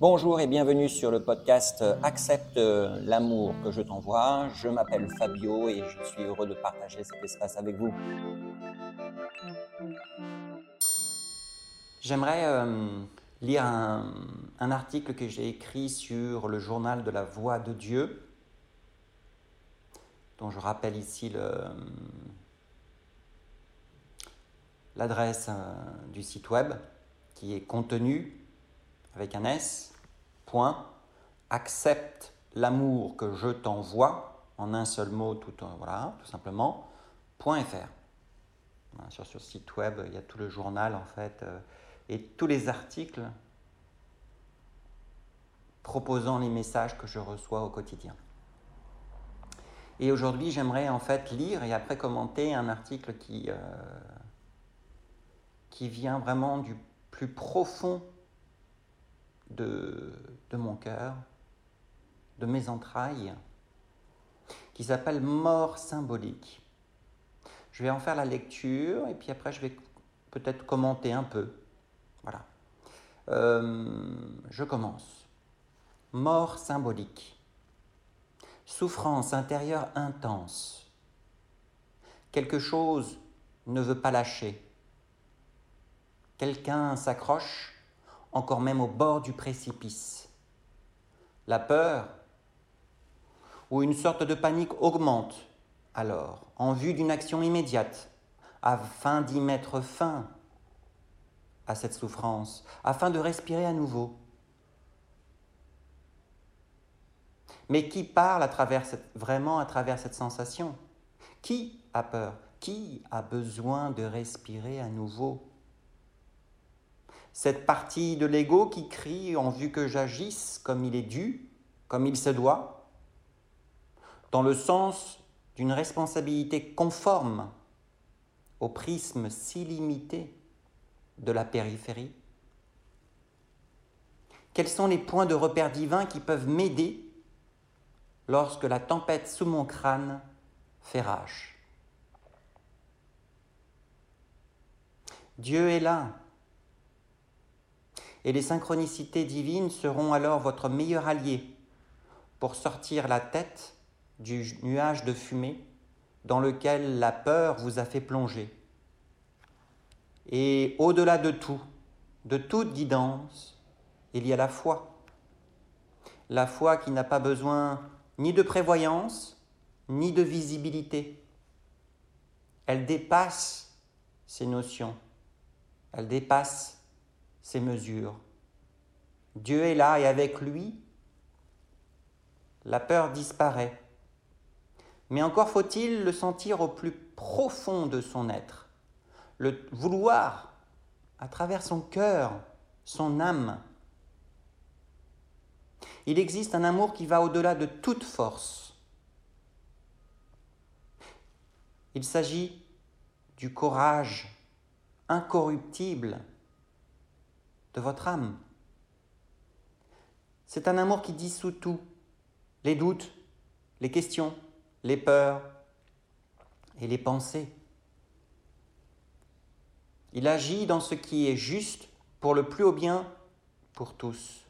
Bonjour et bienvenue sur le podcast Accepte l'amour que je t'envoie. Je m'appelle Fabio et je suis heureux de partager cet espace avec vous. J'aimerais euh, lire un, article que j'ai écrit sur le journal de la Voix de Dieu, dont je rappelle ici l'adresse euh, du site web qui est contenu avec un S, point, accepte l'amour que je t'envoie, en un seul mot, tout, euh, voilà, tout simplement, point .fr. sur ce site web, il y a tout le journal en fait, euh, et tous les articles proposant les messages que je reçois au quotidien. Et aujourd'hui, j'aimerais en fait lire et après commenter un article qui, qui vient vraiment du profond de, de mon cœur, de mes entrailles, qui s'appelle Mort symbolique. Je vais en faire la lecture et puis après je vais peut-être commenter un peu. Voilà. Euh, je commence. Mort symbolique. Souffrance intérieure intense. Quelque chose ne veut pas lâcher. Quelqu'un s'accroche, encore même au bord du précipice. La peur ou une sorte de panique augmente alors en vue d'une action immédiate afin d'y mettre fin à cette souffrance, afin de respirer à nouveau. Mais qui parle vraiment à travers cette sensation? Qui a peur? Qui a besoin de respirer à nouveau? Cette partie de l'ego qui crie en vue que j'agisse comme il est dû, comme il se doit, dans le sens d'une responsabilité conforme au prisme si limité de la périphérie. Quels sont les points de repère divins qui peuvent m'aider lorsque la tempête sous mon crâne fait rage? Dieu est là, et les synchronicités divines seront alors votre meilleur allié pour sortir la tête du nuage de fumée dans lequel la peur vous a fait plonger. Et au-delà de tout, de toute guidance, il y a la foi. La foi qui n'a pas besoin ni de prévoyance, ni de visibilité. Elle dépasse ces notions. Elle dépasse ces mesures. Dieu est là et avec lui, la peur disparaît. Mais encore faut-il le sentir au plus profond de son être, le vouloir à travers son cœur, son âme. Il existe un amour qui va au-delà de toute force. Il s'agit du courage incorruptible de votre âme. C'est un amour qui dissout tout, les doutes, les questions, les peurs et les pensées. Il agit dans ce qui est juste pour le plus haut bien pour tous.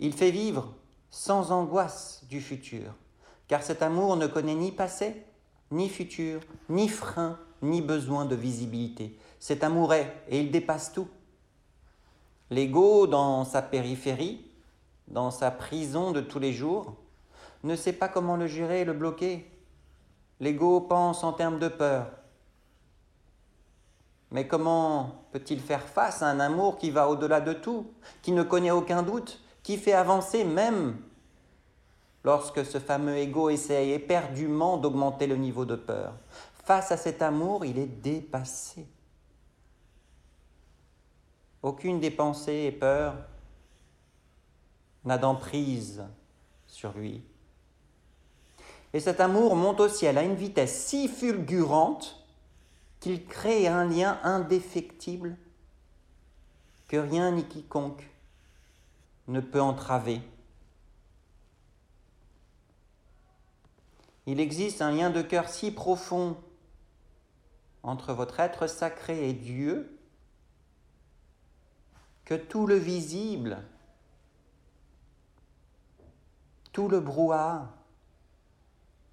Il fait vivre sans angoisse du futur, car cet amour ne connaît ni passé, ni futur, ni frein, ni besoin de visibilité. Cet amour est, et il dépasse tout. L'ego, dans sa périphérie, dans sa prison de tous les jours, ne sait pas comment le gérer et le bloquer. L'ego pense en termes de peur. Mais comment peut-il faire face à un amour qui va au-delà de tout, qui ne connaît aucun doute, qui fait avancer même lorsque ce fameux ego essaye éperdument d'augmenter le niveau de peur? Face à cet amour, il est dépassé. Aucune des pensées et peurs n'a d'emprise sur lui. Et cet amour monte au ciel à une vitesse si fulgurante qu'il crée un lien indéfectible que rien ni quiconque ne peut entraver. Il existe un lien de cœur si profond entre votre être sacré et Dieu que tout le visible, tout le brouhaha,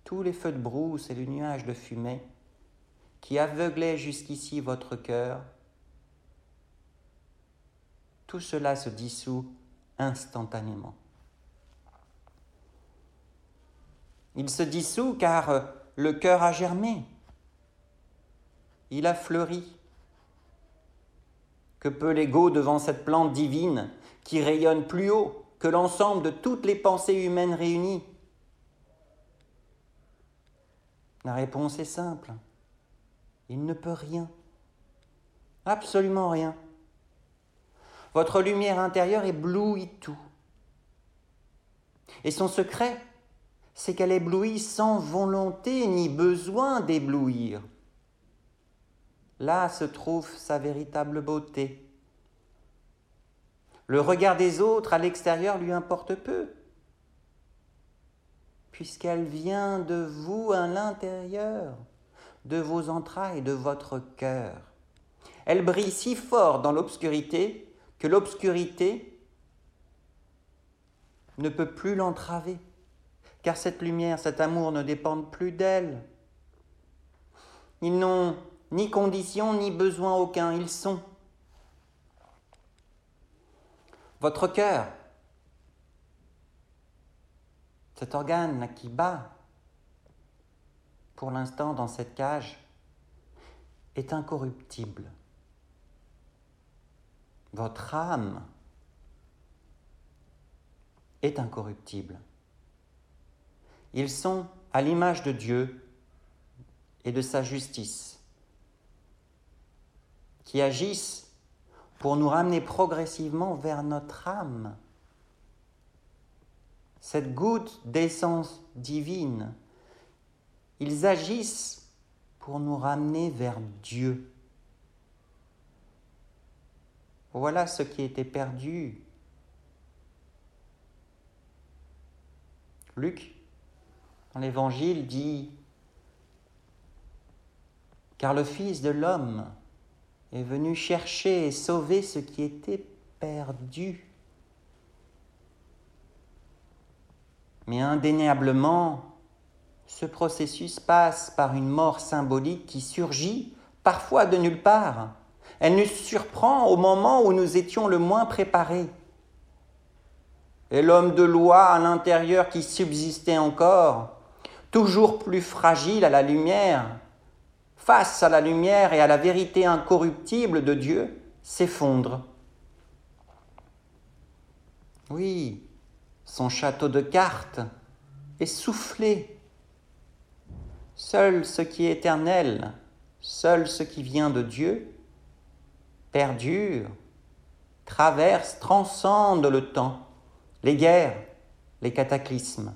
tous les feux de brousse et les nuages de fumée qui aveuglaient jusqu'ici votre cœur, tout cela se dissout instantanément. Il se dissout car le cœur a germé, il a fleuri. Que peut l'ego devant cette plante divine qui rayonne plus haut que l'ensemble de toutes les pensées humaines réunies La réponse est simple. Il ne peut rien. Absolument rien. Votre lumière intérieure éblouit tout. Et son secret, c'est qu'elle éblouit sans volonté ni besoin d'éblouir. Là se trouve sa véritable beauté. Le regard des autres à l'extérieur lui importe peu, puisqu'elle vient de vous à l'intérieur, de vos entrailles, de votre cœur. Elle brille si fort dans l'obscurité que l'obscurité ne peut plus l'entraver car cette lumière, cet amour ne dépendent plus d'elle. Ils n'ont ni condition ni besoin aucun, ils sont. Votre cœur, cet organe qui bat pour l'instant dans cette cage, est incorruptible. Votre âme est incorruptible. Ils sont à l'image de Dieu et de sa justice, qui agissent pour nous ramener progressivement vers notre âme. Cette goutte d'essence divine, ils agissent pour nous ramener vers Dieu. Voilà ce qui était perdu. Luc dans l'Évangile dit Car le Fils de l'homme est venu chercher et sauver ce qui était perdu. Mais indéniablement, ce processus passe par une mort symbolique qui surgit parfois de nulle part. Elle nous surprend au moment où nous étions le moins préparés. Et l'homme de loi à l'intérieur qui subsistait encore toujours plus fragile à la lumière, face à la lumière et à la vérité incorruptible de Dieu, s'effondre. Oui, son château de cartes est soufflé. Seul ce qui est éternel, seul ce qui vient de Dieu, perdure, traverse, transcende le temps, les guerres, les cataclysmes.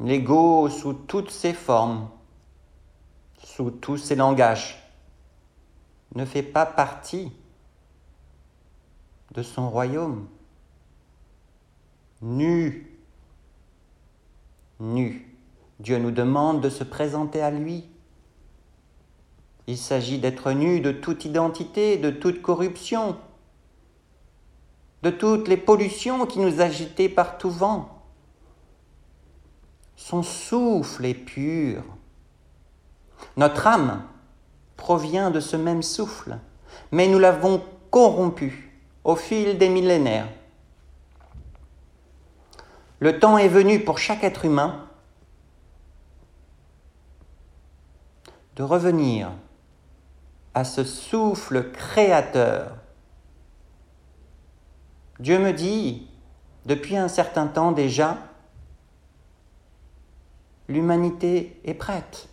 L'ego sous toutes ses formes, sous tous ses langages, ne fait pas partie de son royaume. Nu, nu, Dieu nous demande de se présenter à lui. Il s'agit d'être nu de toute identité, de toute corruption, de toutes les pollutions qui nous agitaient par tout vent. Son souffle est pur. Notre âme provient de ce même souffle, mais nous l'avons corrompu au fil des millénaires. Le temps est venu pour chaque être humain de revenir à ce souffle créateur. Dieu me dit, depuis un certain temps déjà, L'humanité est prête.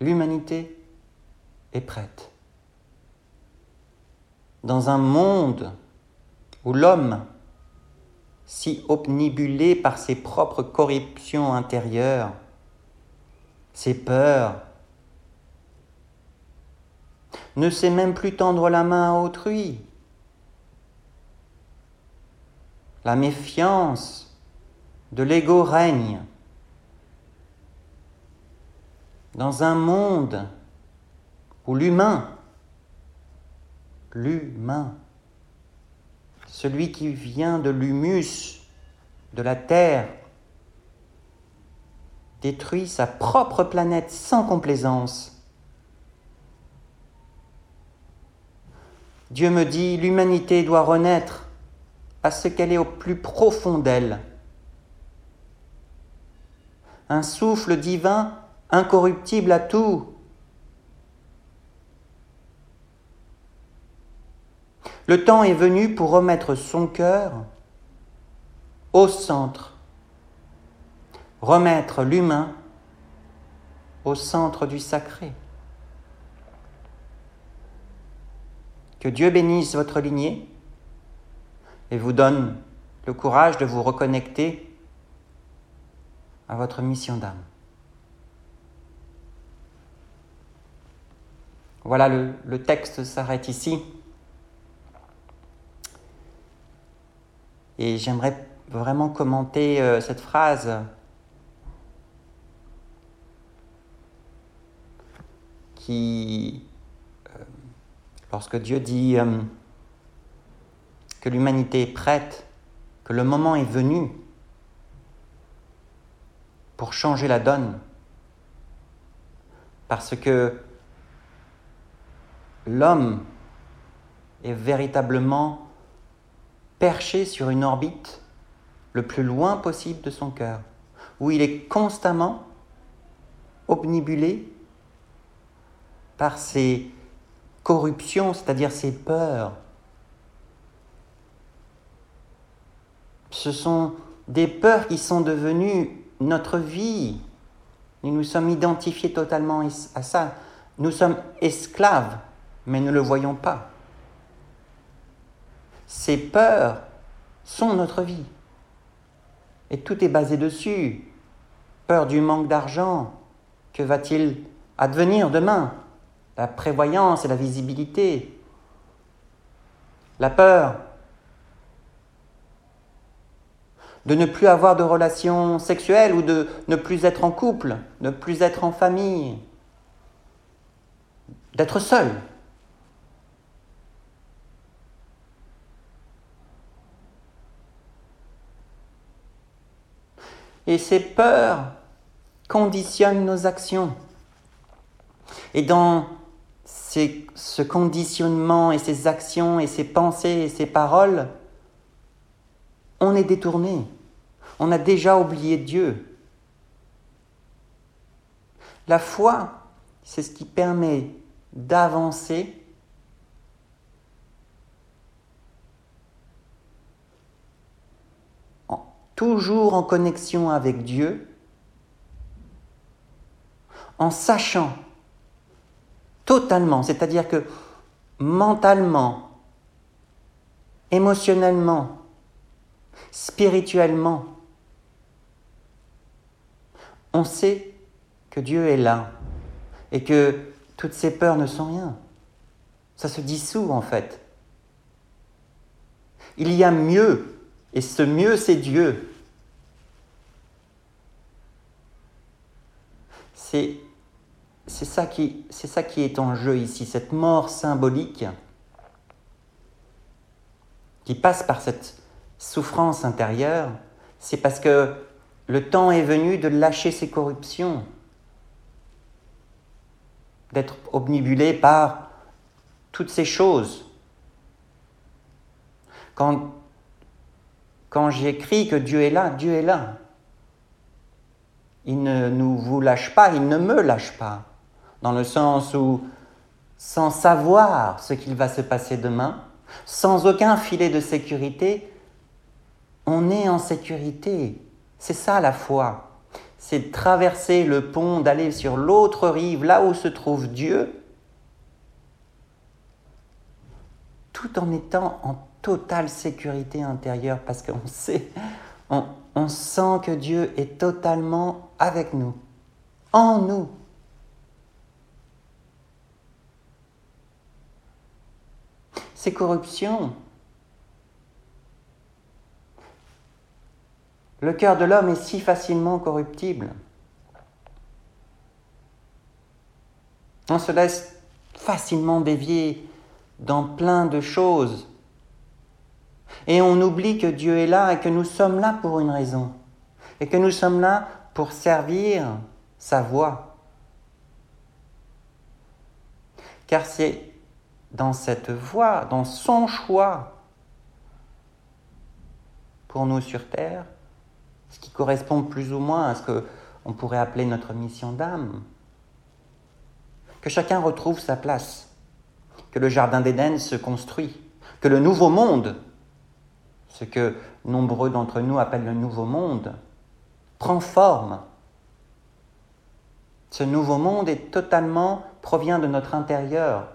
L'humanité est prête. Dans un monde où l'homme, si obnibulé par ses propres corruptions intérieures, ses peurs, ne sait même plus tendre la main à autrui, la méfiance de l'ego règne. dans un monde où l'humain, l'humain, celui qui vient de l'humus, de la terre, détruit sa propre planète sans complaisance. Dieu me dit, l'humanité doit renaître à ce qu'elle est au plus profond d'elle. Un souffle divin incorruptible à tout. Le temps est venu pour remettre son cœur au centre remettre l'humain au centre du sacré. Que Dieu bénisse votre lignée et vous donne le courage de vous reconnecter à votre mission d'âme. Voilà, le, texte s'arrête ici. Et j'aimerais vraiment commenter euh, cette phrase qui, euh, lorsque Dieu dit euh, que l'humanité est prête, que le moment est venu pour changer la donne, parce que l'homme est véritablement perché sur une orbite le plus loin possible de son cœur, où il est constamment obnibulé par ces corruptions, c'est-à-dire ces peurs. Ce sont des peurs qui sont devenues notre vie. Nous nous sommes identifiés totalement à ça. Nous sommes esclaves, mais ne le voyons pas. Ces peurs sont notre vie. Et tout est basé dessus. Peur du manque d'argent. Que va-t-il advenir demain? La prévoyance et la visibilité, la peur de ne plus avoir de relations sexuelles ou de ne plus être en couple, ne plus être en famille, d'être seul. Et ces peurs conditionnent nos actions. Et dans ce conditionnement et ces actions et ces pensées et ces paroles, on est détourné. On a déjà oublié Dieu. La foi, c'est ce qui permet d'avancer toujours en connexion avec Dieu, en sachant totalement, c'est-à-dire que mentalement, émotionnellement, spirituellement, on sait que Dieu est là et que toutes ces peurs ne sont rien. Ça se dissout en fait. Il y a mieux, et ce mieux c'est Dieu. C'est ça, qui, c'est ça qui est en jeu ici, cette mort symbolique qui passe par cette souffrance intérieure, c'est parce que le temps est venu de lâcher ses corruptions, d'être obnibulé par toutes ces choses. Quand, quand j'écris que Dieu est là, Dieu est là. Il ne nous vous lâche pas, il ne me lâche pas dans le sens où, sans savoir ce qu'il va se passer demain, sans aucun filet de sécurité, on est en sécurité. C'est ça la foi. C'est traverser le pont, d'aller sur l'autre rive, là où se trouve Dieu, tout en étant en totale sécurité intérieure, parce qu'on sait, on, on sent que Dieu est totalement avec nous, en nous. ces corruptions. Le cœur de l'homme est si facilement corruptible. On se laisse facilement dévier dans plein de choses. Et on oublie que Dieu est là et que nous sommes là pour une raison. Et que nous sommes là pour servir sa voix. Car c'est dans cette voie, dans son choix pour nous sur terre, qui correspond plus ou moins à ce qu'on pourrait appeler notre mission d'âme, que chacun retrouve sa place, que le Jardin d'Éden se construit, que le nouveau monde, ce que nombreux d'entre nous appellent le nouveau monde, prend forme. Ce nouveau monde est totalement provient de notre intérieur,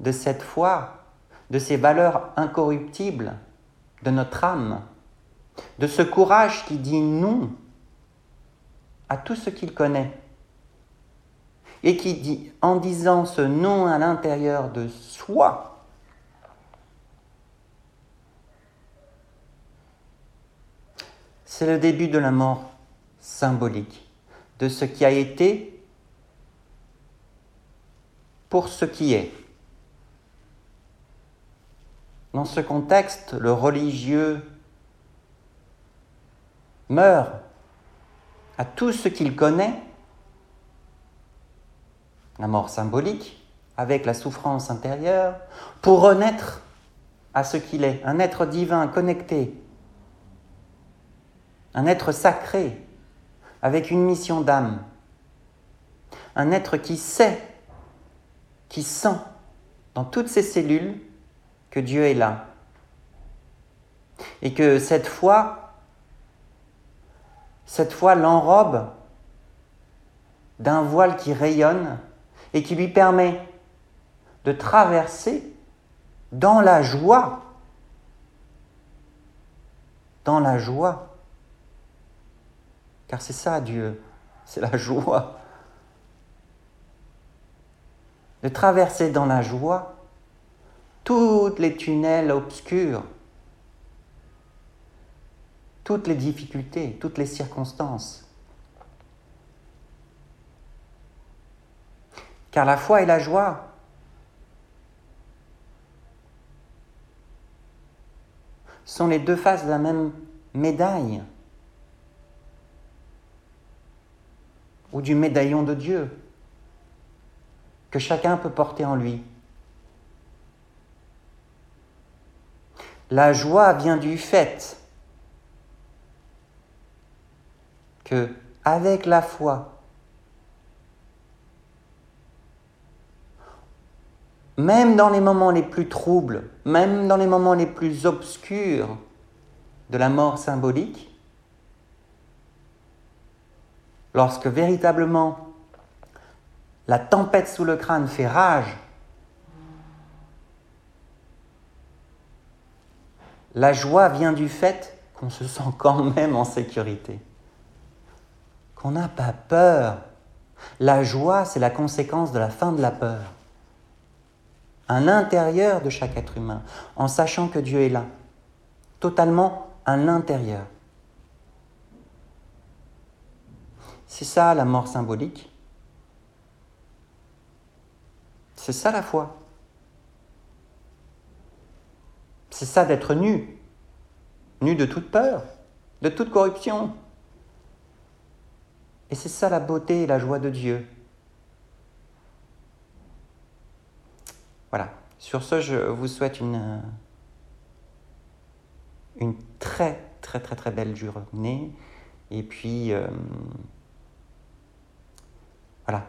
de cette foi, de ces valeurs incorruptibles, de notre âme, de ce courage qui dit non à tout ce qu'il connaît et qui dit, en disant ce non à l'intérieur de soi, c'est le début de la mort symbolique, de ce qui a été pour ce qui est. Dans ce contexte, le religieux meurt à tout ce qu'il connaît, la mort symbolique, avec la souffrance intérieure, pour renaître à ce qu'il est, un être divin connecté, un être sacré, avec une mission d'âme, un être qui sait, qui sent dans toutes ses cellules que Dieu est là. Et que cette foi, cette foi l'enrobe d'un voile qui rayonne et qui lui permet de traverser dans la joie, dans la joie. Car c'est ça Dieu, c'est la joie. De traverser dans la joie toutes les tunnels obscurs, toutes les difficultés, toutes les circonstances. Car la foi et la joie sont les deux faces de la même médaille ou du médaillon de Dieu que chacun peut porter en lui. La joie vient du fait que, avec la foi, même dans les moments les plus troubles, même dans les moments les plus obscurs de la mort symbolique, lorsque véritablement la tempête sous le crâne fait rage La joie vient du fait qu'on se sent quand même en sécurité, qu'on n'a pas peur. La joie, c'est la conséquence de la fin de la peur. À l'intérieur de chaque être humain, en sachant que Dieu est là, totalement à l'intérieur. C'est ça la mort symbolique. C'est ça la foi. C'est ça d'être nu. Nu de toute peur, de toute corruption. Et c'est ça la beauté et la joie de Dieu. Voilà. Sur ce, je vous souhaite une, très, très, très, très belle journée. Et puis, euh, voilà,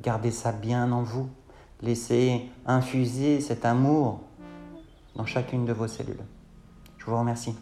gardez ça bien en vous. Laissez infuser cet amour dans chacune de vos cellules. Je vous remercie.